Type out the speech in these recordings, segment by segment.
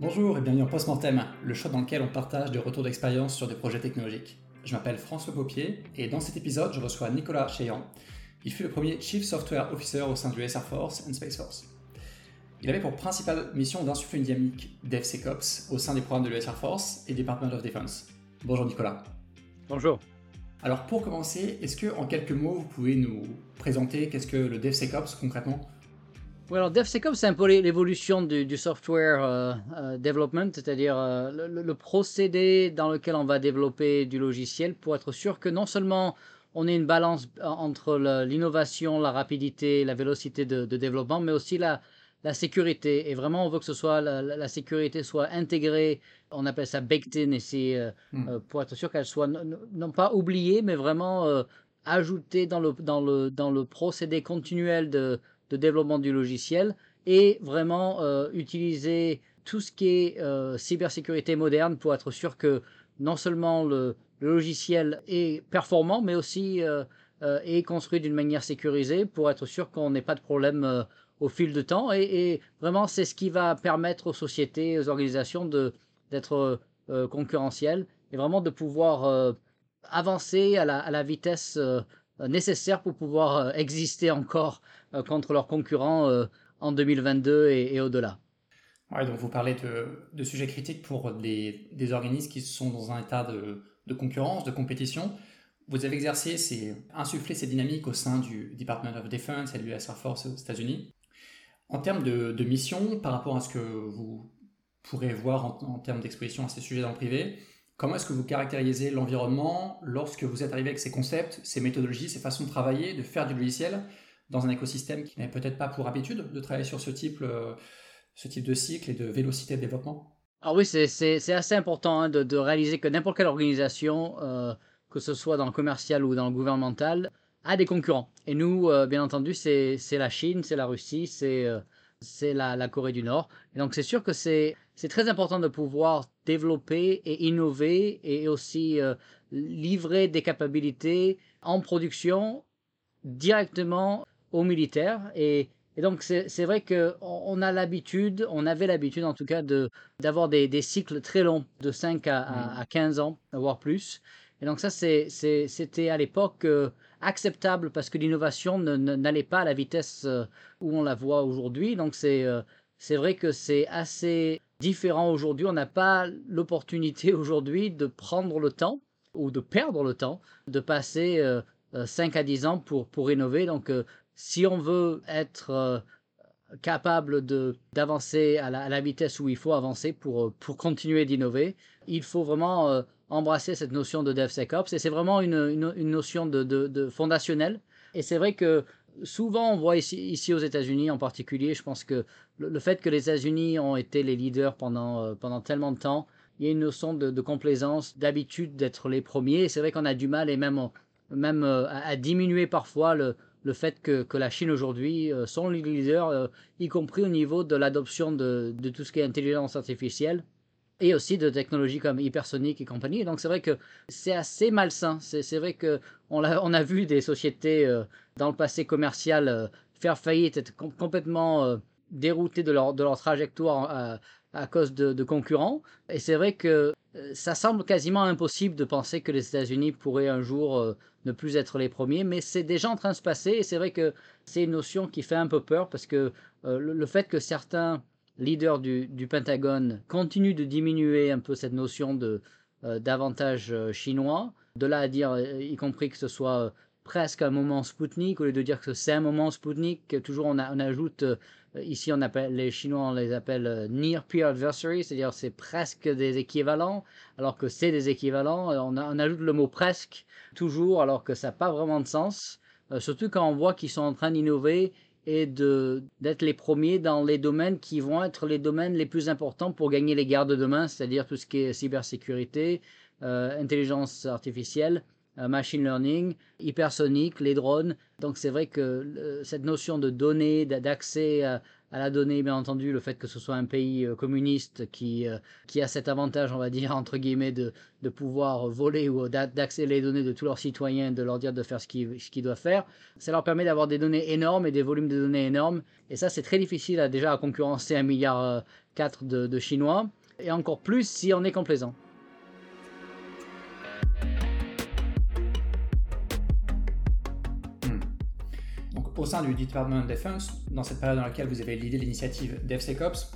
Bonjour et bienvenue en Postmortem, le show dans lequel on partage des retours d'expérience sur des projets technologiques. Je m'appelle François Paupier et dans cet épisode, je reçois Nicolas Cheyan. Il fut le premier Chief Software Officer au sein du US Air Force and Space Force. Il avait pour principale mission d'insuffler une dynamique DevSecOps au sein des programmes de l'US Air Force et Department of Defense. Bonjour Nicolas. Bonjour. Alors pour commencer, est-ce que en quelques mots vous pouvez nous présenter qu'est-ce que le DevSecOps concrètement? Oui, alors DevSecOps, c'est un peu l'évolution du, software euh, euh, development, c'est-à-dire euh, le, procédé dans lequel on va développer du logiciel pour être sûr que non seulement on ait une balance entre l'innovation, la rapidité, la vélocité de, développement, mais aussi la, la, sécurité. Et vraiment, on veut que ce soit la, sécurité soit intégrée. On appelle ça baked in ici, hmm. pour être sûr qu'elle soit non, pas oubliée, mais vraiment ajoutée dans le, dans, le, dans le procédé continuel de de développement du logiciel et vraiment euh, utiliser tout ce qui est euh, cybersécurité moderne pour être sûr que non seulement le, logiciel est performant, mais aussi euh, est construit d'une manière sécurisée pour être sûr qu'on n'ait pas de problème au fil de temps. Et, vraiment, c'est ce qui va permettre aux sociétés, aux organisations d'être concurrentielles et vraiment de pouvoir avancer à la, à la vitesse nécessaire pour pouvoir exister encore euh, contre leurs concurrents euh, en 2022 et, au-delà. Ouais, donc vous parlez de, sujets critiques pour des, des, organismes qui sont dans un état de, de, concurrence, de compétition. Vous avez exercé, c'est insuffler ces dynamiques au sein du Department of Defense et de l'US Air Force aux États-Unis. En termes de, de, mission, par rapport à ce que vous pourrez voir en termes d'exposition à ces sujets dans le privé, comment est-ce que vous caractérisez l'environnement lorsque vous êtes arrivé avec ces concepts, ces méthodologies, ces façons de travailler, de faire du logiciel dans un écosystème qui n'avait peut-être pas pour habitude de travailler sur ce type, euh, ce type de cycle et de vélocité de développement? Alors oui, c'est assez important hein, de, réaliser que n'importe quelle organisation, euh, que ce soit dans le commercial ou dans le gouvernemental, a des concurrents. Et nous, euh, bien entendu, c'est la Chine, c'est la Russie, c'est c'est la, la, Corée du Nord. Et donc c'est sûr que c'est très important de pouvoir développer et innover et aussi livrer des capacités en production directement aux militaires. Et, donc, c'est vrai qu'on on a l'habitude, on avait l'habitude en tout cas d'avoir des, des, cycles très longs, de 5 à, à, 15 mmh. ans, voire plus. Et donc, ça, c'était à l'époque euh, acceptable parce que l'innovation n'allait pas à la vitesse euh, où on la voit aujourd'hui. Donc, c'est euh, c'est vrai que c'est assez différent aujourd'hui. On n'a pas l'opportunité aujourd'hui de prendre le temps ou de perdre le temps, de passer 5 à 10 ans pour, pour innover. Donc, si on veut être euh, capable d'avancer à, la, vitesse où il faut avancer pour, euh, pour continuer d'innover, il faut vraiment euh, embrasser cette notion de DevSecOps. Et c'est vraiment une, une, notion de, de, fondationnelle. Et c'est vrai que souvent, on voit ici, ici aux États-Unis en particulier, je pense que le, fait que les États-Unis ont été les leaders pendant, pendant tellement de temps, il y a une notion de, complaisance, d'habitude d'être les premiers. C'est vrai qu'on a du mal et même, même à diminuer parfois le, le fait que, que la Chine aujourd'hui euh, sont les leaders, euh, y compris au niveau de l'adoption de, de, tout ce qui est intelligence artificielle et aussi de technologies comme hypersonique et compagnie. donc c'est vrai que c'est assez malsain. C'est vrai que on a, on a vu des sociétés euh, dans le passé commercial faire faillite, être complètement déroutées de leur, de leur trajectoire à cause de, concurrents. Et c'est vrai que euh, ça semble quasiment impossible de penser que les États-Unis pourraient un jour euh, ne plus être les premiers, mais c'est déjà en train de se passer et c'est vrai que c'est une notion qui fait un peu peur parce que euh, le, fait que certains leaders du, du, Pentagone continuent de diminuer un peu cette notion de d'avantage chinois, de là à dire, y compris que ce soit presque un moment Spoutnik, au lieu de dire que c'est un moment Spoutnik, toujours on, ajoute euh, ici, on appelle, les Chinois, on les appelle euh, near peer adversaries, c'est-à-dire c'est presque des équivalents, alors que c'est des équivalents. Euh, on, ajoute le mot presque toujours, alors que ça n'a pas vraiment de sens. surtout quand on voit qu'ils sont en train d'innover et d'être les premiers dans les domaines qui vont être les domaines les plus importants pour gagner les guerres de demain, c'est-à-dire tout ce qui est cybersécurité, intelligence artificielle machine learning, hypersonique, les drones. Donc c'est vrai que cette notion de données, d'accès à, la donnée, bien entendu, le fait que ce soit un pays communiste qui, qui a cet avantage, on va dire, entre guillemets, de, de pouvoir voler ou d'accéder les données de tous leurs citoyens, de leur dire de faire ce qu'ils doivent faire, ça leur permet d'avoir des données énormes et des volumes de données énormes. Et ça, c'est très difficile déjà à concurrencer un milliard 4 de, de Chinois, et encore plus si on est complaisant. Au sein du Department of Defense, dans cette période dans laquelle vous avez l'idée de l'initiative DevSecOps,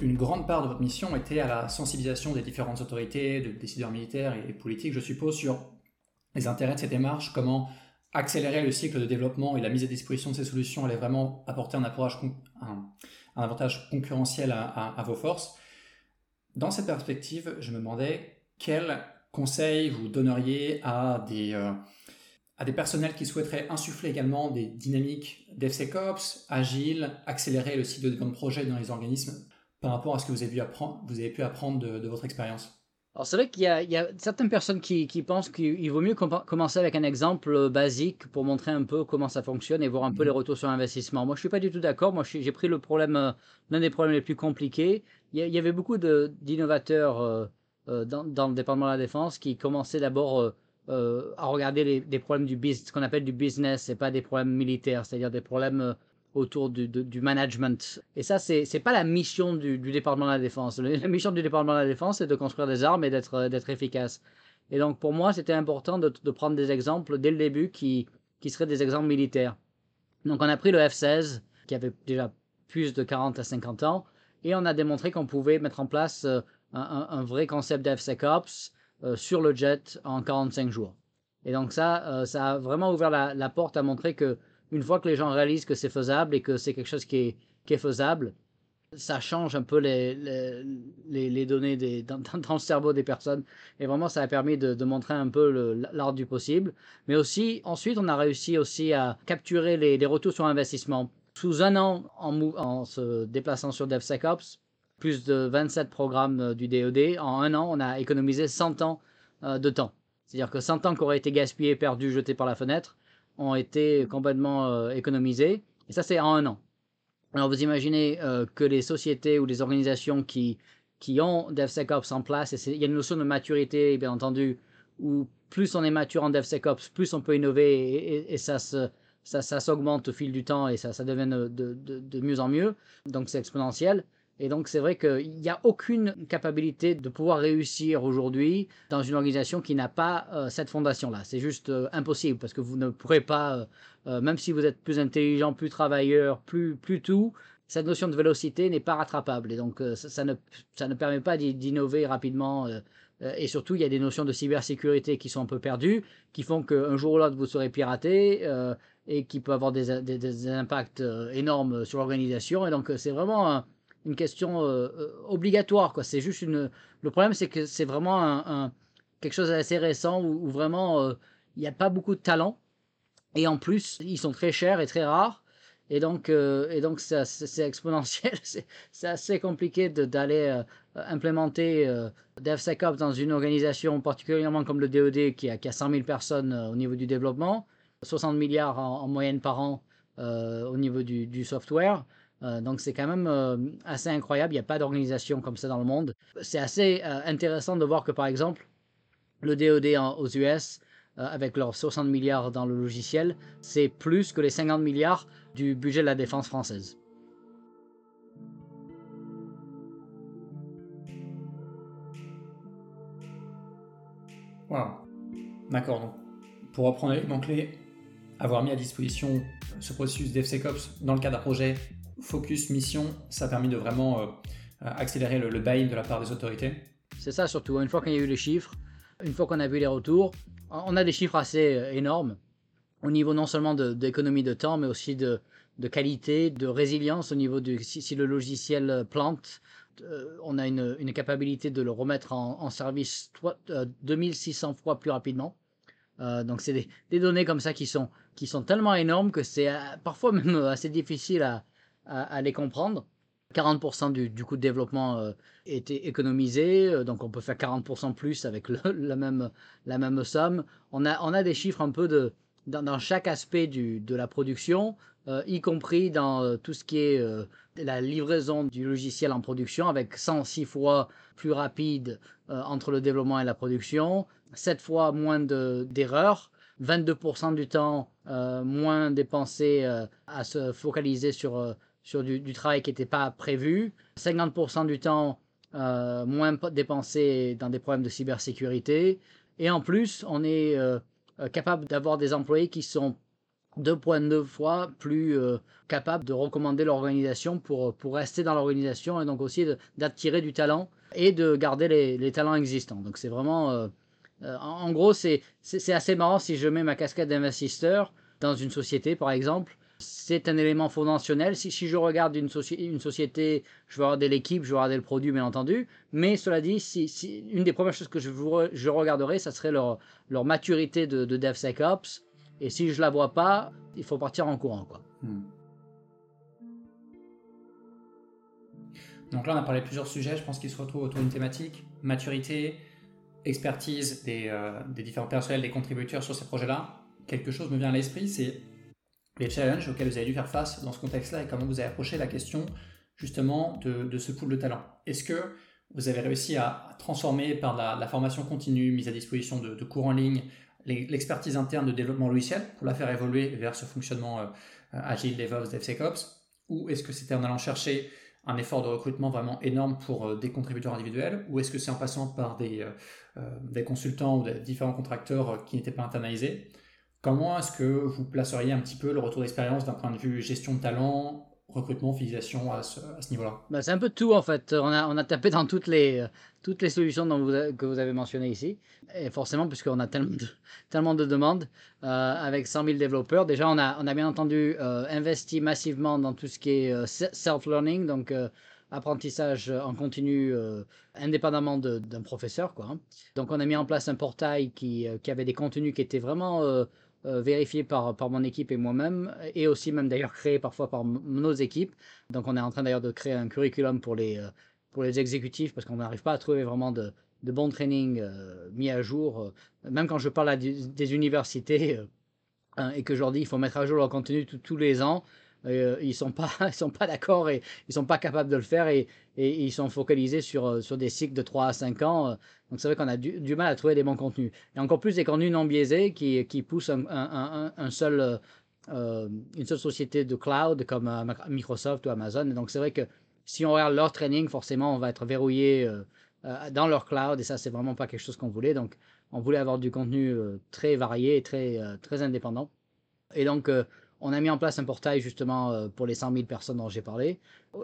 une grande part de votre mission était à la sensibilisation des différentes autorités, de décideurs militaires et politiques, je suppose, sur les intérêts de cette démarche, comment accélérer le cycle de développement et la mise à disposition de ces solutions allait vraiment apporter un, un, avantage concurrentiel à, vos forces. Dans cette perspective, je me demandais quels conseils vous donneriez à des, euh, à des personnels qui souhaiteraient insuffler également des dynamiques DevSecOps, agiles, accélérer le cycle de développement projet dans les organismes par rapport à ce que vous avez, pu apprendre, vous avez pu apprendre de, votre expérience alors c'est vrai qu'il y, a certaines personnes qui, pensent qu'il vaut mieux commencer avec un exemple basique pour montrer un peu comment ça fonctionne et voir un peu les mhm. retours sur investissement. Moi je suis pas du tout d'accord. Moi j'ai pris le problème, euh, l'un des problèmes les plus compliqués. Il y, avait beaucoup d'innovateurs euh, euh, dans, dans, le département de la défense qui commençaient d'abord euh, à regarder des problèmes du business, ce qu'on appelle du business, et pas des problèmes militaires, c'est-à-dire des problèmes euh, autour du, management. Et ça, c'est n'est pas la mission du, département de la défense. La mission du département de la défense, c'est de construire des armes et d'être euh, efficace. Et donc, pour moi, c'était important de, de, prendre des exemples dès le début qui, seraient des exemples militaires. Donc, on a pris le F-16, qui avait déjà plus de 40 à 50 ans, et on a démontré qu'on pouvait mettre en place un, un, un vrai concept d'FSecOps euh, sur le jet en 45 jours. Et donc ça, euh, ça a vraiment ouvert la, porte à montrer que une fois que les gens réalisent que c'est faisable et que c'est quelque chose qui est, qui est faisable, ça change un peu les, les, les données dans, dans, le cerveau des personnes. Et vraiment, ça a permis de, de montrer un peu l'art du possible. Mais aussi, ensuite, on a réussi aussi à capturer les, les retours sur investissement. Sous un an, en, en se déplaçant sur DevSecOps, plus de 27 programmes euh, du DoD. En un an, on a économisé 100 ans euh, de temps. C'est-à-dire que 100 ans qui auraient été gaspillés, perdus, jetés par la fenêtre, ont été complètement euh, économisés. Et ça, c'est en un an. Alors, vous imaginez que les sociétés ou les organisations qui, qui ont DevSecOps en place, il y a une notion de maturité, bien entendu, où plus on est mature en DevSecOps, plus on peut innover et, ça s'augmente au fil du temps et ça, devient de, de, de mieux en mieux. Donc c'est exponentiel. Et donc c'est vrai qu'il n'y a aucune capacité de pouvoir réussir aujourd'hui dans une organisation qui n'a pas euh, cette fondation-là. C'est juste euh, impossible parce que vous ne pourrez pas, euh, même si vous êtes plus intelligent, plus travailleur, plus, tout, cette notion de vélocité n'est pas rattrapable. Et donc ça, ne, ça ne permet pas d'innover rapidement. et surtout, il y a des notions de cybersécurité qui sont un peu perdues, qui font qu'un jour ou l'autre, vous serez piraté et qui peut avoir des, des, des impacts énormes sur l'organisation. Et donc c'est vraiment une question euh, euh, obligatoire. Quoi. C'est juste une. Le problème, c'est que c'est vraiment un, quelque chose d'assez récent où, vraiment euh, il n'y a pas beaucoup de talent. Et en plus, ils sont très chers et très rares. Et donc, et donc c'est exponentiel. c'est assez compliqué d'aller implémenter DevSecOps dans une organisation particulièrement comme le DoD qui a, qui a 100 000 personnes au niveau du développement, 60 milliards en, moyenne par an au niveau du, du software. Euh, donc c'est quand même euh, assez incroyable, il n'y a pas d'organisation comme ça dans le monde. C'est assez euh, intéressant de voir que par exemple, le DoD aux US, avec leurs 60 milliards dans le logiciel, c'est plus que les 50 milliards du budget de la défense française. Wow. D'accord. Donc, pour reprendre l'élément clé, avoir mis à disposition ce processus DevSecOps dans le cadre d'un projet focus, mission, ça a permis de vraiment euh, accélérer le, le buy de la part des autorités. C'est ça surtout. Une fois qu'il y a eu les chiffres, une fois qu'on a vu les retours, on a des chiffres assez euh, énormes au niveau non seulement d'économie de, temps, mais aussi de, de, qualité, de résilience au niveau du si, le logiciel euh, plante, on a une, une, capacité de le remettre en, en service 2600 fois plus rapidement. donc c'est des, des, données comme ça qui sont, qui sont tellement énormes que c'est parfois même assez difficile à, à, les comprendre. 40% du, coût de développement euh, était économisé, euh, donc on peut faire 40% plus avec la, même, la même somme. On a, on a des chiffres un peu de, dans, chaque aspect du, de la production, euh, y compris dans tout ce qui est la livraison du logiciel en production, avec 106 fois plus rapide entre le développement et la production, 7 fois moins d'erreurs. 22% du temps moins dépensé à se focaliser sur sur du, travail qui n'était pas prévu, 50% du temps euh, moins dépensé dans des problèmes de cybersécurité, et en plus, on est euh, euh, capable d'avoir des employés qui sont 2,2 fois plus capables de recommander l'organisation pour, pour rester dans l'organisation et donc aussi d'attirer du talent et de garder les, les talents existants. Donc c'est vraiment... en gros, c'est assez marrant si je mets ma casquette d'investisseur dans une société, par exemple c'est un élément fondationnel. Si, je regarde une, société, je vais regarder l'équipe, je vais regarder le produit, bien entendu. Mais cela dit, si, une des premières choses que je, je regarderai, ça serait leur, maturité de, de, DevSecOps. Et si je la vois pas, il faut partir en courant. Quoi. Hmm. Donc là, on a parlé de plusieurs sujets. Je pense qu'ils se retrouvent autour d'une thématique maturité, expertise des, euh, des différents personnels, des contributeurs sur ces projets-là. Quelque chose me vient à l'esprit, c'est les challenges auxquels vous avez dû faire face dans ce contexte-là et comment vous avez approché la question justement de, ce pool de talent. Est-ce que vous avez réussi à, transformer par la, formation continue, mise à disposition de, cours en ligne, l'expertise interne de développement logiciel pour la faire évoluer vers ce fonctionnement euh, agile, DevOps, DevSecOps? Ou est-ce que c'était en allant chercher un effort de recrutement vraiment énorme pour euh, des contributeurs individuels? Ou est-ce que c'est en passant par des, euh, des consultants ou des différents contracteurs qui n'étaient pas internalisés? Comment est-ce que vous placeriez un petit peu le retour d'expérience d'un point de vue gestion de talent, recrutement, fidélisation à ce, niveau-là? Bah, C'est un peu tout en fait. On a, on a tapé dans toutes les, toutes les solutions que vous avez mentionnées ici. Et forcément, puisqu'on a tellement de, tellement de demandes, euh, avec 100 000 développeurs, déjà on a, on a bien entendu euh, investi massivement dans tout ce qui est euh, self-learning, donc apprentissage en continu indépendamment d'un professeur. Quoi, hein. Donc on a mis en place un portail qui, qui avait des contenus qui étaient vraiment euh, vérifié par, par mon équipe et moi-même, et aussi même d'ailleurs créé parfois par nos équipes. Donc on est en train d'ailleurs de créer un curriculum pour les, euh, pour les exécutifs, parce qu'on n'arrive pas à trouver vraiment de, de bons trainings euh, mis à jour. même quand je parle à des, universités hein, et que je leur dis il faut mettre à jour leur contenu tous les ans, euh, ils sont pas ils sont pas d'accord et ils sont pas capables de le faire et, ils sont focalisés sur euh, sur des cycles de 3 à 5 ans euh. donc c'est vrai qu'on a du, mal à trouver des bons contenus. Et encore plus des contenus non biaisés qui, qui poussent un, un, un, seul une seule société de cloud comme Microsoft ou Amazon. Donc c'est vrai que si on regarde leur training forcément on va être verrouillé dans leur cloud et ça c'est vraiment pas quelque chose qu'on voulait. Donc on voulait avoir du contenu très varié et très très indépendant. Et donc on a mis en place un portail justement euh, pour les 100 000 personnes dont j'ai parlé.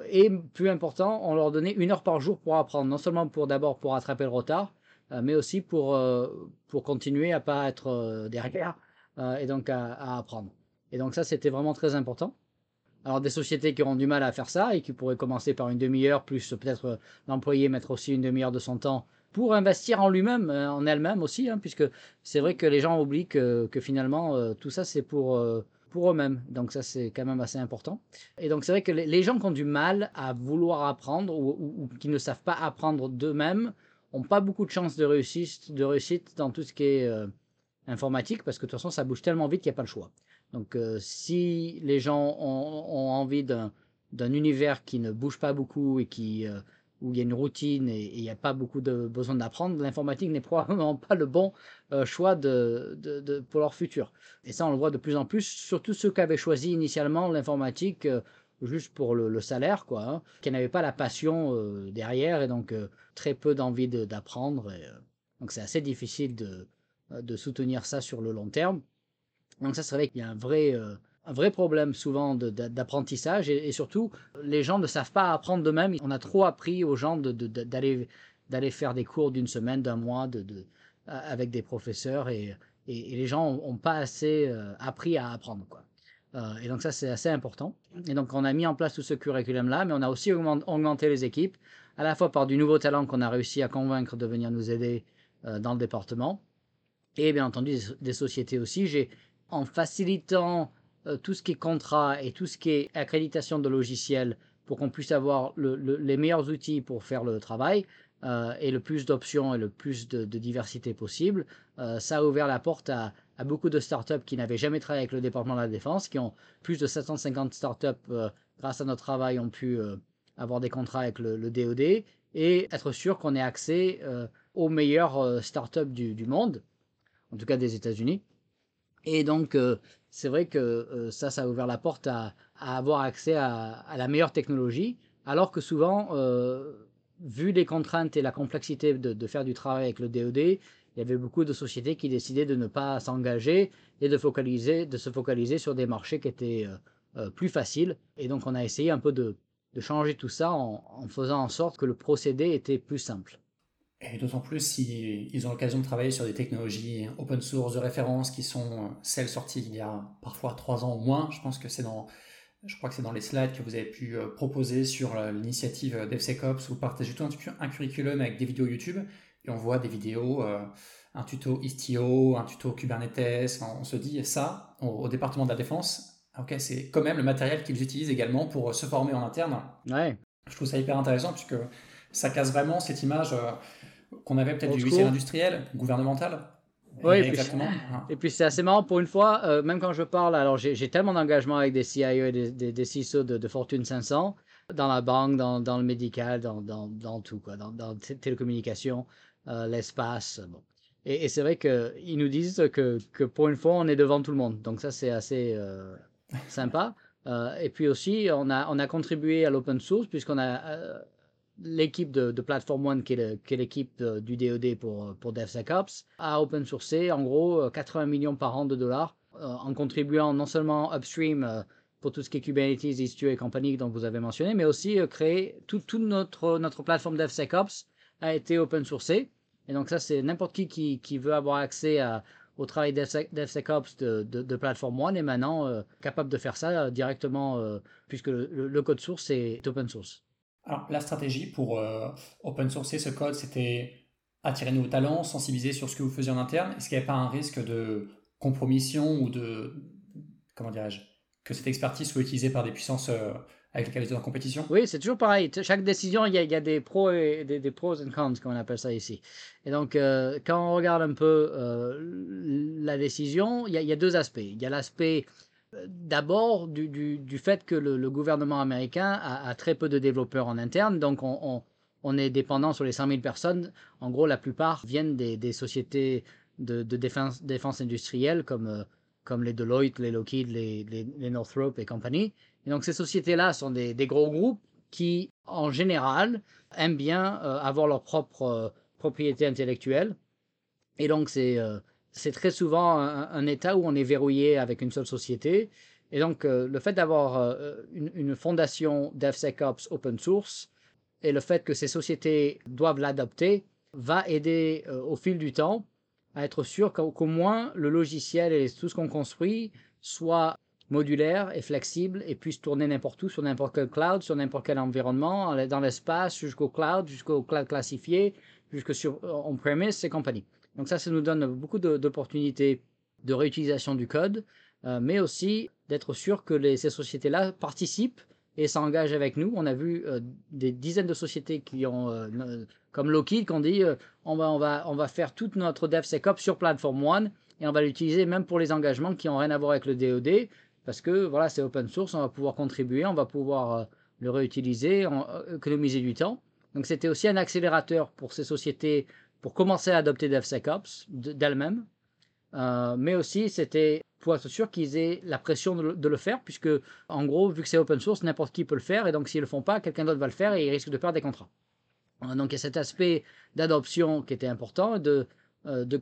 Et plus important, on leur donnait une heure par jour pour apprendre, non seulement pour d'abord pour attraper le retard, euh, mais aussi pour, euh, pour continuer à pas être derrière et donc à, apprendre. Et donc ça, c'était vraiment très important. Alors des sociétés qui auront du mal à faire ça et qui pourraient commencer par une demi-heure, plus peut-être l'employé mettre aussi une demi-heure de son temps pour investir en lui-même, en elle-même aussi, hein, puisque c'est vrai que les gens oublient que, que finalement tout ça c'est pour pour eux-mêmes. Donc ça, c'est quand même assez important. Et donc c'est vrai que les gens qui ont du mal à vouloir apprendre ou, qui ne savent pas apprendre d'eux-mêmes n'ont pas beaucoup de chances de réussite, dans tout ce qui est euh, informatique parce que de toute façon, ça bouge tellement vite qu'il n'y a pas le choix. Donc euh, si les gens ont, envie d'un univers qui ne bouge pas beaucoup et qui... Euh, où il y a une routine et il n'y a pas beaucoup de besoin d'apprendre, l'informatique n'est probablement pas le bon euh, choix de, pour leur futur. Et ça, on le voit de plus en plus, surtout ceux qui avaient choisi initialement l'informatique euh, juste pour le, salaire, quoi, hein, qui n'avaient pas la passion euh, derrière et donc très peu d'envie d'apprendre. donc c'est assez difficile de soutenir ça sur le long terme. Donc ça, c'est vrai qu'il y a un vrai un vrai problème souvent d'apprentissage et, surtout les gens ne savent pas apprendre d'eux-mêmes. On a trop appris aux gens d'aller d'aller faire des cours d'une semaine, d'un mois, de, avec des professeurs et, et, les gens n'ont pas assez euh, appris à apprendre quoi. Euh, et donc ça c'est assez important. Et donc on a mis en place tout ce curriculum là, mais on a aussi augmenté les équipes à la fois par du nouveau talent qu'on a réussi à convaincre de venir nous aider euh, dans le département et bien entendu des, des sociétés aussi. J'ai en facilitant euh, tout ce qui est contrat et tout ce qui est accréditation de logiciels pour qu'on puisse avoir les meilleurs outils pour faire le travail euh, et le plus d'options et le plus de, diversité possible. Euh, ça a ouvert la porte à, beaucoup de startups qui n'avaient jamais travaillé avec le département de la défense, qui ont plus de 750 startups grâce à notre travail ont pu avoir des contrats avec le, DoD et être sûr qu'on ait accès aux meilleures startups du monde, en tout cas des États-Unis. Et donc, c'est vrai que ça, ça a ouvert la porte à, avoir accès à, la meilleure technologie, alors que souvent, vu les contraintes et la complexité de, faire du travail avec le DoD, il y avait beaucoup de sociétés qui décidaient de ne pas s'engager et de, se focaliser sur des marchés qui étaient plus faciles. Et donc, on a essayé un peu de, changer tout ça en faisant en sorte que le procédé était plus simple. Et d'autant plus s'ils ont l'occasion de travailler sur des technologies open source de référence qui sont celles sorties il y a parfois trois ans ou moins. Je pense que c'est dans, je crois que c'est dans les slides que vous avez pu euh, proposer sur l'initiative DevSecOps où partagez tout un, curriculum avec des vidéos YouTube et on voit des vidéos, euh, un tuto Istio, un tuto Kubernetes. On se dit ça au, département de la défense. Ok, c'est quand même le matériel qu'ils utilisent également pour se former en interne. Ouais. Je trouve ça hyper intéressant puisque ça casse vraiment cette image. Qu'on avait peut-être du lycée industriel, gouvernemental. Oui, exactement. Et puis, c'est assez marrant pour une fois, euh, même quand je parle, alors j'ai tellement d'engagement avec des CIO et des, des, CISO de, Fortune 500, dans la banque, dans, dans le médical, dans, dans, dans, tout, quoi, dans, dans télécommunications, euh, l'espace. Bon. Et, c'est vrai qu'ils nous disent que, que, pour une fois, on est devant tout le monde. Donc ça, c'est assez euh, sympa. et puis aussi, on a, on a contribué à l'open source puisqu'on a l'équipe de, Platform One, qui est l'équipe du DoD pour, pour DevSecOps, a open sourcé en gros 80 millions par an de dollars euh, en contribuant non seulement upstream euh, pour tout ce qui est Kubernetes, Istio et compagnie dont vous avez mentionné, mais aussi euh, créer toute tout notre, plateforme DevSecOps a été open sourcé. Et donc ça, c'est n'importe qui, qui, veut avoir accès au travail DevSecOps de, de, Platform One est maintenant capable de faire ça directement puisque le, code source est open source. Alors, la stratégie pour euh, open sourcer ce code, c'était attirer nos talents, sensibiliser sur ce que vous faisiez en interne. Est-ce qu'il n'y avait pas un risque de compromission ou de. Comment dirais-je Que cette expertise soit utilisée par des puissances euh, avec lesquelles vous êtes en compétition? Oui, c'est toujours pareil. Chaque décision, il y a, des pros et des, pros and cons, comme on appelle ça ici. Et donc, euh, quand on regarde un peu la décision, il y, a, deux aspects. Il y a l'aspect D'abord, du, fait que le, gouvernement américain a, très peu de développeurs en interne, donc on, est dépendant sur les 100 000 personnes. En gros, la plupart viennent des, sociétés de, défense, industrielle comme, euh, comme les Deloitte, les Lockheed, les, les, Northrop et compagnie. Et donc ces sociétés-là sont des, gros groupes qui, en général, aiment bien euh, avoir leur propre euh, propriété intellectuelle. Et donc c'est c'est très souvent un, état où on est verrouillé avec une seule société. Et donc, euh, le fait d'avoir euh, une, fondation DevSecOps open source et le fait que ces sociétés doivent l'adopter va aider euh, au fil du temps à être sûr qu'au moins le logiciel et tout ce qu'on construit soit modulaire et flexible et puisse tourner n'importe où, sur n'importe quel cloud, sur n'importe quel environnement, dans l'espace, jusqu'au cloud, jusqu'au cloud classifié, jusque sur on-premise et compagnie. Donc ça, ça nous donne beaucoup d'opportunités de réutilisation du code, euh, mais aussi d'être sûr que ces sociétés-là participent et s'engagent avec nous. On a vu euh, des dizaines de sociétés qui ont, euh, comme Lockheed, qui ont dit on, va, on, va, on va faire toute notre DevSecOps sur Platform One et on va l'utiliser même pour les engagements qui n'ont rien à voir avec le DoD, parce que voilà, c'est open source, on va pouvoir contribuer, on va pouvoir le réutiliser, économiser du temps. Donc c'était aussi un accélérateur pour ces sociétés pour commencer à adopter DevSecOps d'elles-mêmes, euh, mais aussi c'était pour être sûr qu'ils aient la pression de le, faire, puisque en gros, vu que c'est open source, n'importe qui peut le faire, et donc s'ils ne le font pas, quelqu'un d'autre va le faire et ils risquent de perdre des contrats. Euh, donc il y a cet aspect d'adoption qui était important, de, euh, de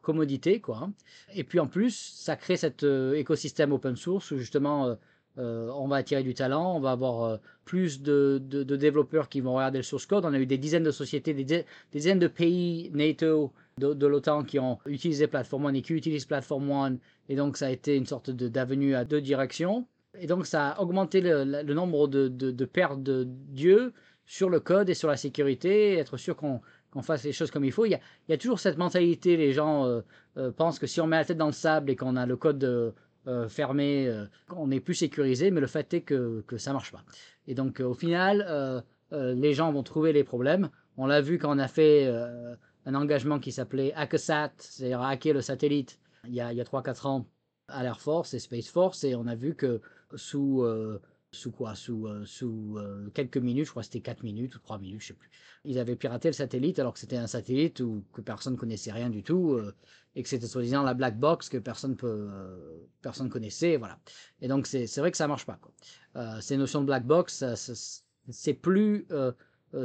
commodité, quoi. Et puis en plus, ça crée cet écosystème open source où justement euh, on va attirer du talent, on va avoir euh, plus de, développeurs qui vont regarder le source code. On a eu des dizaines de sociétés, des, dizaines de pays NATO de, l'OTAN qui ont utilisé Platform One et qui utilisent Platform One. Et donc, ça a été une sorte d'avenue à deux directions. Et donc, ça a augmenté le, nombre de, paires de dieux sur le code et sur la sécurité, être sûr qu'on fasse les choses comme il faut. Il y a, toujours cette mentalité, les gens euh, pensent que si on met la tête dans le sable et qu'on a le code euh, fermé, euh, on est plus sécurisé, mais le fait est que, que ça marche pas. Et donc au final, les gens vont trouver les problèmes. On l'a vu quand on a fait un engagement qui s'appelait HackerSat, c'est-à-dire hacker le satellite, il y a, il y a 3-4 ans à l'Air Force et Space Force, et on a vu que sous sous quoi Sous, euh, euh, quelques minutes, je crois que c'était 4 minutes ou 3 minutes, je sais plus. Ils avaient piraté le satellite alors que c'était un satellite où, que personne connaissait rien du tout euh, et que c'était soi-disant la black box que personne peut, personne connaissait, voilà. Et donc c'est vrai que ça marche pas. Quoi. ces notions de black box, c'est plus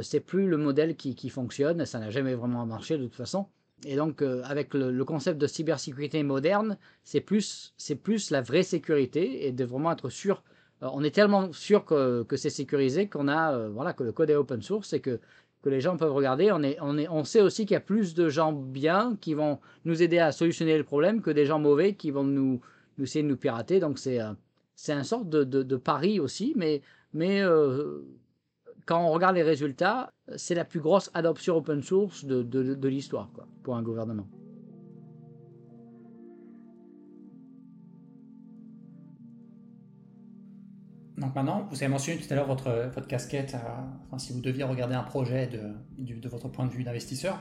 c'est plus le modèle qui, qui fonctionne, ça n'a jamais vraiment marché de toute façon. Et donc, avec le, le, concept de cybersécurité moderne, c'est plus, c'est plus la vraie sécurité et de vraiment être sûr on est tellement sûr que, c'est sécurisé qu'on a, euh, voilà, que le code est open source et que, que les gens peuvent regarder. On, est, on, est, on sait aussi qu'il y a plus de gens bien qui vont nous aider à solutionner le problème que des gens mauvais qui vont nous, nous essayer de nous pirater. Donc c'est euh, c'est un sorte de, de, pari aussi, mais, mais quand on regarde les résultats, c'est la plus grosse adoption open source de, de l'histoire pour un gouvernement. Donc maintenant, vous avez mentionné tout à l'heure votre, casquette, enfin, si vous deviez regarder un projet de, votre point de vue d'investisseur,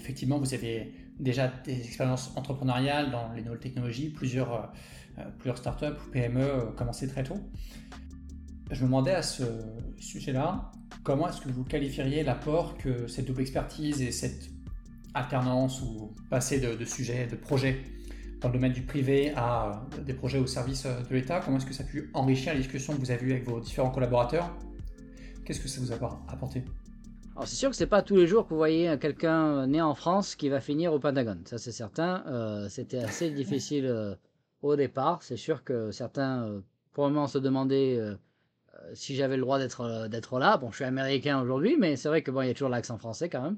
effectivement, vous avez déjà des expériences entrepreneuriales dans les nouvelles technologies, plusieurs, euh, plusieurs startups ou PME euh, commencé très tôt. Je me demandais à ce sujet-là, comment est-ce que vous qualifieriez l'apport que cette double expertise et cette alternance ou passer de, de sujets, de projets dans le domaine du privé à euh, des projets au service euh, de l'État Comment est-ce que ça a pu enrichir la discussion que vous avez eue avec vos différents collaborateurs? Qu'est-ce que ça vous a apporté? Alors c'est sûr que c'est pas tous les jours que vous voyez quelqu'un né en France qui va finir au Pentagone, ça c'est certain. Euh, c'était assez difficile au départ. C'est sûr que certains probablement se demandaient si j'avais le droit d'être d'être là. Bon, je suis américain aujourd'hui, mais c'est vrai que bon, il y a toujours l'accent français quand même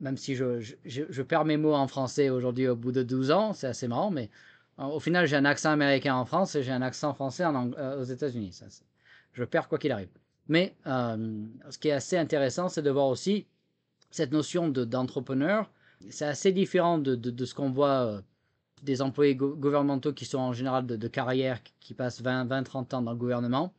même si je, perds mes mots en français aujourd'hui au bout de 12 ans, c'est assez marrant, mais euh, au final, j'ai un accent américain en France et j'ai un accent français euh, aux États-Unis. Je perds quoi qu'il arrive. Mais euh, ce qui est assez intéressant, c'est de voir aussi cette notion d'entrepreneur. c'est assez différent de, ce qu'on voit des employés gouvernementaux qui sont en général de carrière, qui passent 20, 20, 30 ans dans le gouvernement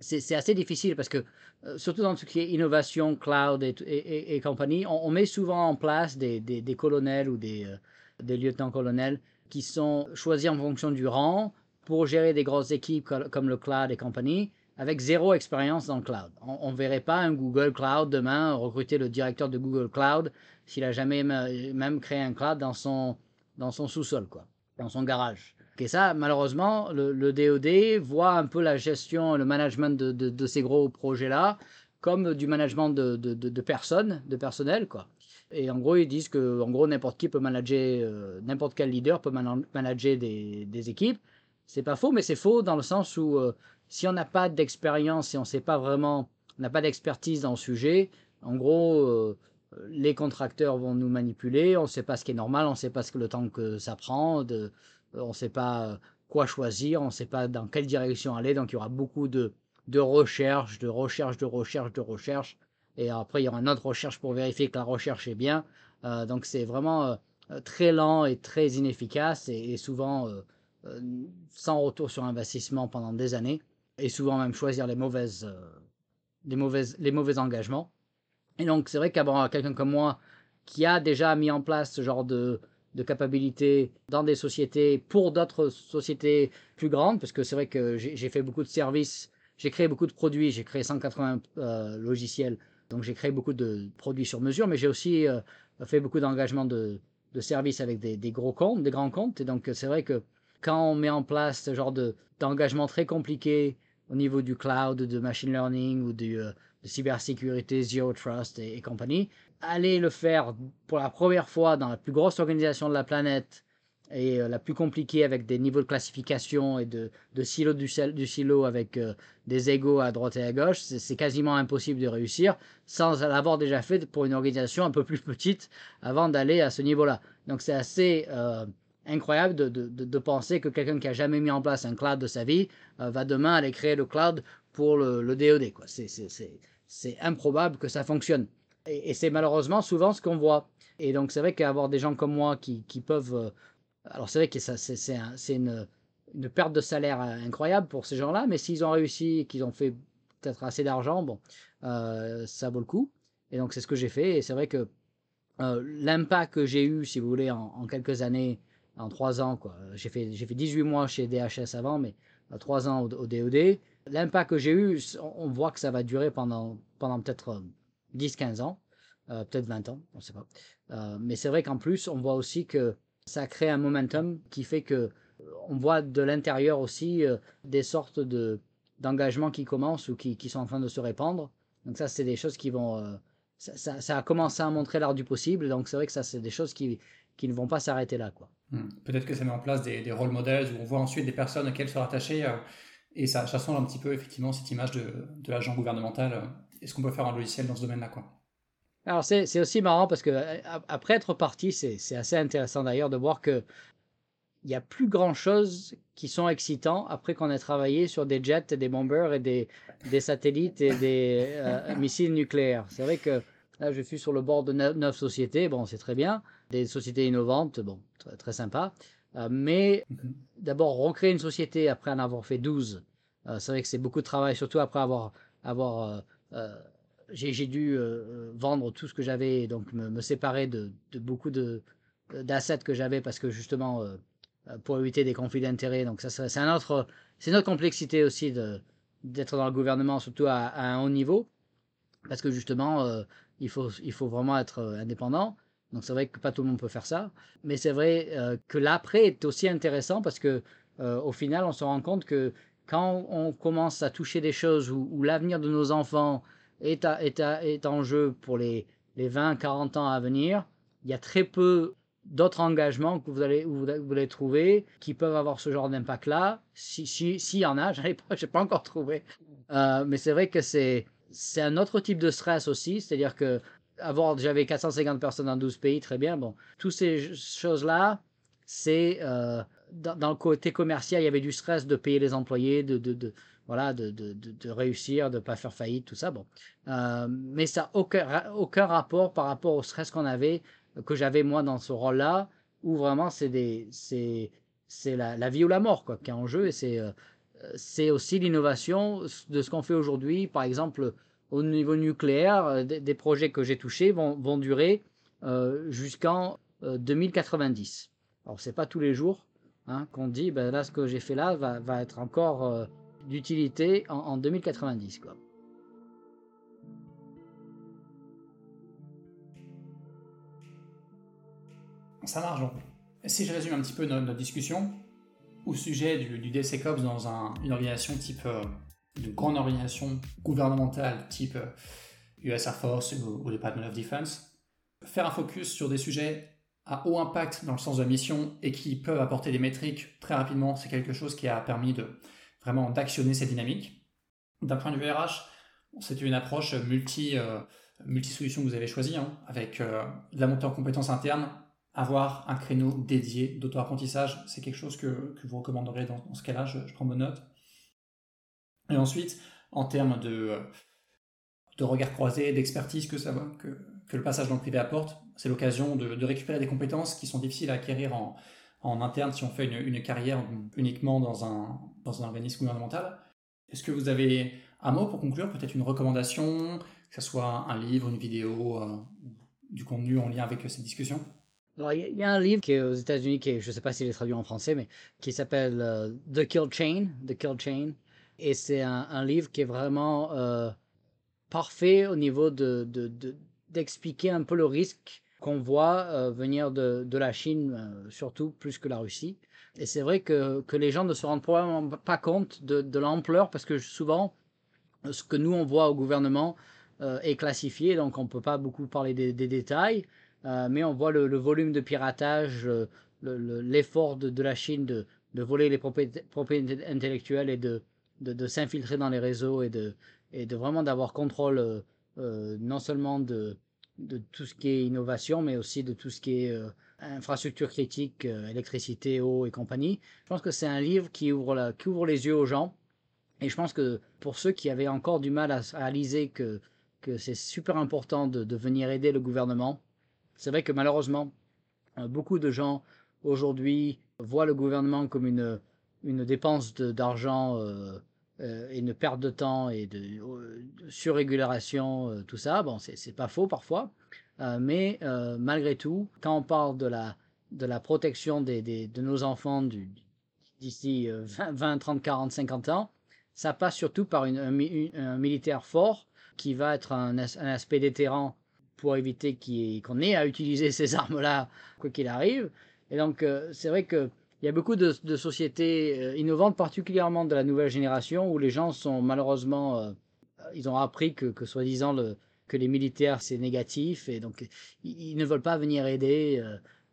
c'est assez difficile parce que, euh, surtout dans tout ce qui est innovation, cloud et, compagnie, on, met souvent en place des, colonels ou des, euh, lieutenants-colonels qui sont choisis en fonction du rang pour gérer des grosses équipes comme, le cloud et compagnie, avec zéro expérience dans le cloud. On ne verrait pas un Google Cloud demain recruter le directeur de Google Cloud s'il a jamais même créé un cloud dans son, dans son sous-sol, quoi, dans son garage. Et ça, malheureusement, le, DOD voit un peu la gestion, le management de, ces gros projets-là comme du management de, personnes, de personnel, quoi. Et en gros, ils disent que, en gros, n'importe qui peut manager, euh, n'importe quel leader peut manager des, des équipes. C'est pas faux, mais c'est faux dans le sens où euh, si on n'a pas d'expérience, si on sait pas vraiment, n'a pas d'expertise dans le sujet, en gros, euh, les contracteurs vont nous manipuler, on ne sait pas ce qui est normal, on ne sait pas ce que le temps que ça prend, de, on ne sait pas quoi choisir, on ne sait pas dans quelle direction aller, donc il y aura beaucoup de, de recherche, de recherche, de recherche, de recherche, et après il y aura une autre recherche pour vérifier que la recherche est bien, euh, donc c'est vraiment euh, très lent et très inefficace, et, souvent euh, sans retour sur investissement pendant des années, et souvent même choisir les mauvaises, les mauvaises, les mauvais engagements. Et donc c'est vrai qu'avoir quelqu'un comme moi qui a déjà mis en place ce genre de, de capacités dans des sociétés pour d'autres sociétés plus grandes, parce que c'est vrai que j'ai fait beaucoup de services, j'ai créé beaucoup de produits, j'ai créé 180 euh, logiciels, donc j'ai créé beaucoup de produits sur mesure, mais j'ai aussi euh, fait beaucoup d'engagements de, de, services avec des, des, gros comptes, des grands comptes, et donc c'est vrai que quand on met en place ce genre d'engagement très compliqué au niveau du cloud, de machine learning ou du, euh, de cybersécurité, zero trust et compagnie, aller le faire pour la première fois dans la plus grosse organisation de la planète et euh, la plus compliquée avec des niveaux de classification et de, de silo du, silo avec euh, des égaux à droite et à gauche, c'est quasiment impossible de réussir sans l'avoir déjà fait pour une organisation un peu plus petite avant d'aller à ce niveau-là. Donc c'est assez euh, incroyable de, penser que quelqu'un qui a jamais mis en place un cloud de sa vie va demain aller créer le cloud pour le, le DoD. C'est improbable que ça fonctionne. Et, c'est malheureusement souvent ce qu'on voit. Et donc c'est vrai qu'avoir des gens comme moi qui, qui peuvent... Euh, alors c'est vrai que ça, c'est, une, une perte de salaire incroyable pour ces gens-là, mais s'ils ont réussi, qu'ils ont fait peut-être assez d'argent, bon, ça vaut le coup. Et donc c'est ce que j'ai fait. Et c'est vrai que l'impact que j'ai eu, si vous voulez, en, quelques années, en trois ans, quoi. J'ai fait, j'ai fait 18 mois chez DHS avant, mais trois ans au, DOD. L'impact que j'ai eu, on voit que ça va durer pendant, pendant peut-être 10-15 ans, peut-être 20 ans, on ne sait pas. mais c'est vrai qu'en plus, on voit aussi que ça crée un momentum qui fait que on voit de l'intérieur aussi euh, des sortes de d'engagements qui commencent ou qui, qui, sont en train de se répandre. Donc ça, c'est des choses qui vont... Euh, ça, ça, a commencé à montrer l'art du possible, donc c'est vrai que ça, c'est des choses qui, qui ne vont pas s'arrêter là. quoi. Hmm. Peut-être que ça met en place des, des rôles modèles où on voit ensuite des personnes auxquelles se rattacher euh, et ça, ça un petit peu effectivement cette image de, de l'agent gouvernemental. Est-ce qu'on peut faire un logiciel dans ce domaine-là quoi? Alors c'est aussi marrant parce que après être parti, c'est assez intéressant d'ailleurs de voir que il n'y a plus grand chose qui sont excitants après qu'on ait travaillé sur des jets, des bombers et des, des satellites et des euh, missiles nucléaires. C'est vrai que là, je suis sur le bord de neuf, sociétés. Bon, c'est très bien. Des sociétés innovantes, bon, très, très sympa. Euh, mais mhm. d'abord, recréer une société après en avoir fait 12, euh, c'est vrai que c'est beaucoup de travail, surtout après avoir. avoir j'ai dû vendre tout ce que j'avais, donc me, séparer de, beaucoup d'assets que j'avais parce que justement euh, pour éviter des conflits d'intérêts. Donc ça, c'est un autre, c'est une autre complexité aussi d'être dans le gouvernement, surtout à, un haut niveau, parce que justement, euh, il faut vraiment être euh, indépendant. Donc c'est vrai que pas tout le monde peut faire ça, mais c'est vrai que l'après est aussi intéressant parce que au final, on se rend compte que quand on commence à toucher des choses où, l'avenir de nos enfants est, en jeu pour les, les 20, 40 ans à venir, il y a très peu d'autres engagements que vous allez, trouver qui peuvent avoir ce genre d'impact-là. S'il si, si y en a, je n'ai pas, pas, encore trouvé. Euh, mais c'est vrai que c'est un autre type de stress aussi. C'est-à-dire que avoir, j'avais 450 personnes dans 12 pays, très bien. Bon, toutes ces choses-là, c'est euh, dans, le côté commercial, il y avait du stress de payer les employés, de, de, voilà, de, de, réussir, de ne pas faire faillite, tout ça. Bon. Euh, mais ça n'a aucun, aucun rapport par rapport au stress qu'on avait que j'avais moi dans ce rôle-là, où vraiment c'est des c'est c'est la, la, vie ou la mort quoi qui est en jeu et c'est euh, c'est aussi l'innovation de ce qu'on fait aujourd'hui. Par exemple, au niveau nucléaire, euh, des, projets que j'ai touchés vont, vont durer euh, jusqu'en 2090. Alors c'est pas tous les jours hein, qu'on dit ben là ce que j'ai fait là va, va être encore d'utilité en, en 2090 quoi. Ça marche. Si je résume un petit peu notre, discussion, au sujet du, du dans une organisation type, euh, une grande organisation gouvernementale type US euh, Air Force ou, le Department of Defense, faire un focus sur des sujets à haut impact dans le sens de la mission et qui peuvent apporter des métriques très rapidement, c'est quelque chose qui a permis de vraiment d'actionner cette dynamique. D'un point de vue RH, c'était une approche multi, euh, multi solution que vous avez choisie, hein, avec de la montée en compétences internes, avoir un créneau dédié d'auto-apprentissage, c'est quelque chose que, vous recommanderez dans, ce cas-là, je, prends bonne note. Et ensuite, en termes de, de regard croisé, d'expertise que, ça, que, que le passage dans le privé apporte, c'est l'occasion de, récupérer des compétences qui sont difficiles à acquérir en, interne si on fait une, carrière uniquement dans un, dans un organisme gouvernemental. Est-ce que vous avez un mot pour conclure, peut-être une recommandation, que ce soit un livre, une vidéo, euh, du contenu en lien avec cette discussion? Il y a un livre qui est aux États-Unis, qui je ne sais pas s'il est traduit en français, mais qui s'appelle euh, The Kill Chain. The Kill Chain. Et c'est un, livre qui est vraiment euh, parfait au niveau de, d'expliquer un peu le risque qu'on voit euh, venir de, de, la Chine, surtout plus que la Russie. Et c'est vrai que, que, les gens ne se rendent probablement pas compte de, de l'ampleur, parce que souvent, ce que nous, on voit au gouvernement est classifié, donc on ne peut pas beaucoup parler des, détails. Euh, mais on voit le, volume de piratage, euh, l'effort de, la Chine de, voler les propriétés, intellectuelles et de, s'infiltrer dans les réseaux et de, et de vraiment d'avoir contrôle euh, non seulement de, tout ce qui est innovation, mais aussi de tout ce qui est infrastructure critique, électricité, eau et compagnie. Je pense que c'est un livre qui ouvre, les yeux aux gens. Et je pense que pour ceux qui avaient encore du mal à, réaliser que, c'est super important de venir aider le gouvernement, c'est vrai que malheureusement, euh, beaucoup de gens aujourd'hui voient le gouvernement comme une dépense d'argent et une perte de temps et de, surrégulation, tout ça. Bon, c'est pas faux parfois, mais malgré tout, quand on parle de la, de la protection des, de nos enfants d'ici 20, 30, 40, 50 ans, ça passe surtout par une, un, militaire fort qui va être un, un aspect déterrant pour éviter qu'on ait à utiliser ces armes-là, quoi qu'il arrive. Et donc, euh, c'est vrai qu'il y a beaucoup de, sociétés euh, innovantes, particulièrement de la nouvelle génération, où les gens sont malheureusement, euh, ils ont appris que, que soi-disant, le, que les militaires, c'est négatif, et donc ils, ne veulent pas venir aider.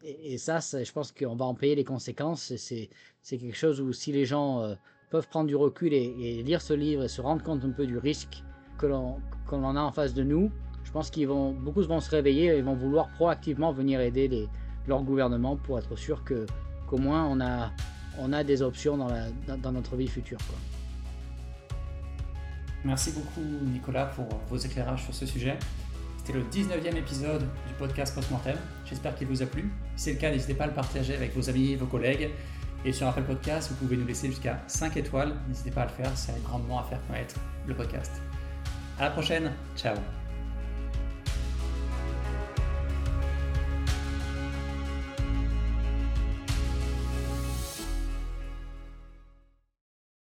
et, ça, je pense qu'on va en payer les conséquences. C'est quelque chose où si les gens peuvent prendre du recul et, lire ce livre et se rendre compte un peu du risque que l'on a en face de nous, je pense qu'ils vont, beaucoup vont se réveiller et vont vouloir proactivement venir aider leur gouvernement pour être sûr que, qu'au moins on a, on a des options dans, dans, notre vie future. Merci beaucoup Nicolas pour vos éclairages sur ce sujet. C'était le 19e épisode du podcast Postmortem. J'espère qu'il vous a plu. Si c'est le cas, n'hésitez pas à le partager avec vos amis, vos collègues. Et sur Apple Podcast, vous pouvez nous laisser jusqu'à 5 étoiles. N'hésitez pas à le faire, ça aide grandement à faire connaître le podcast. À la prochaine, ciao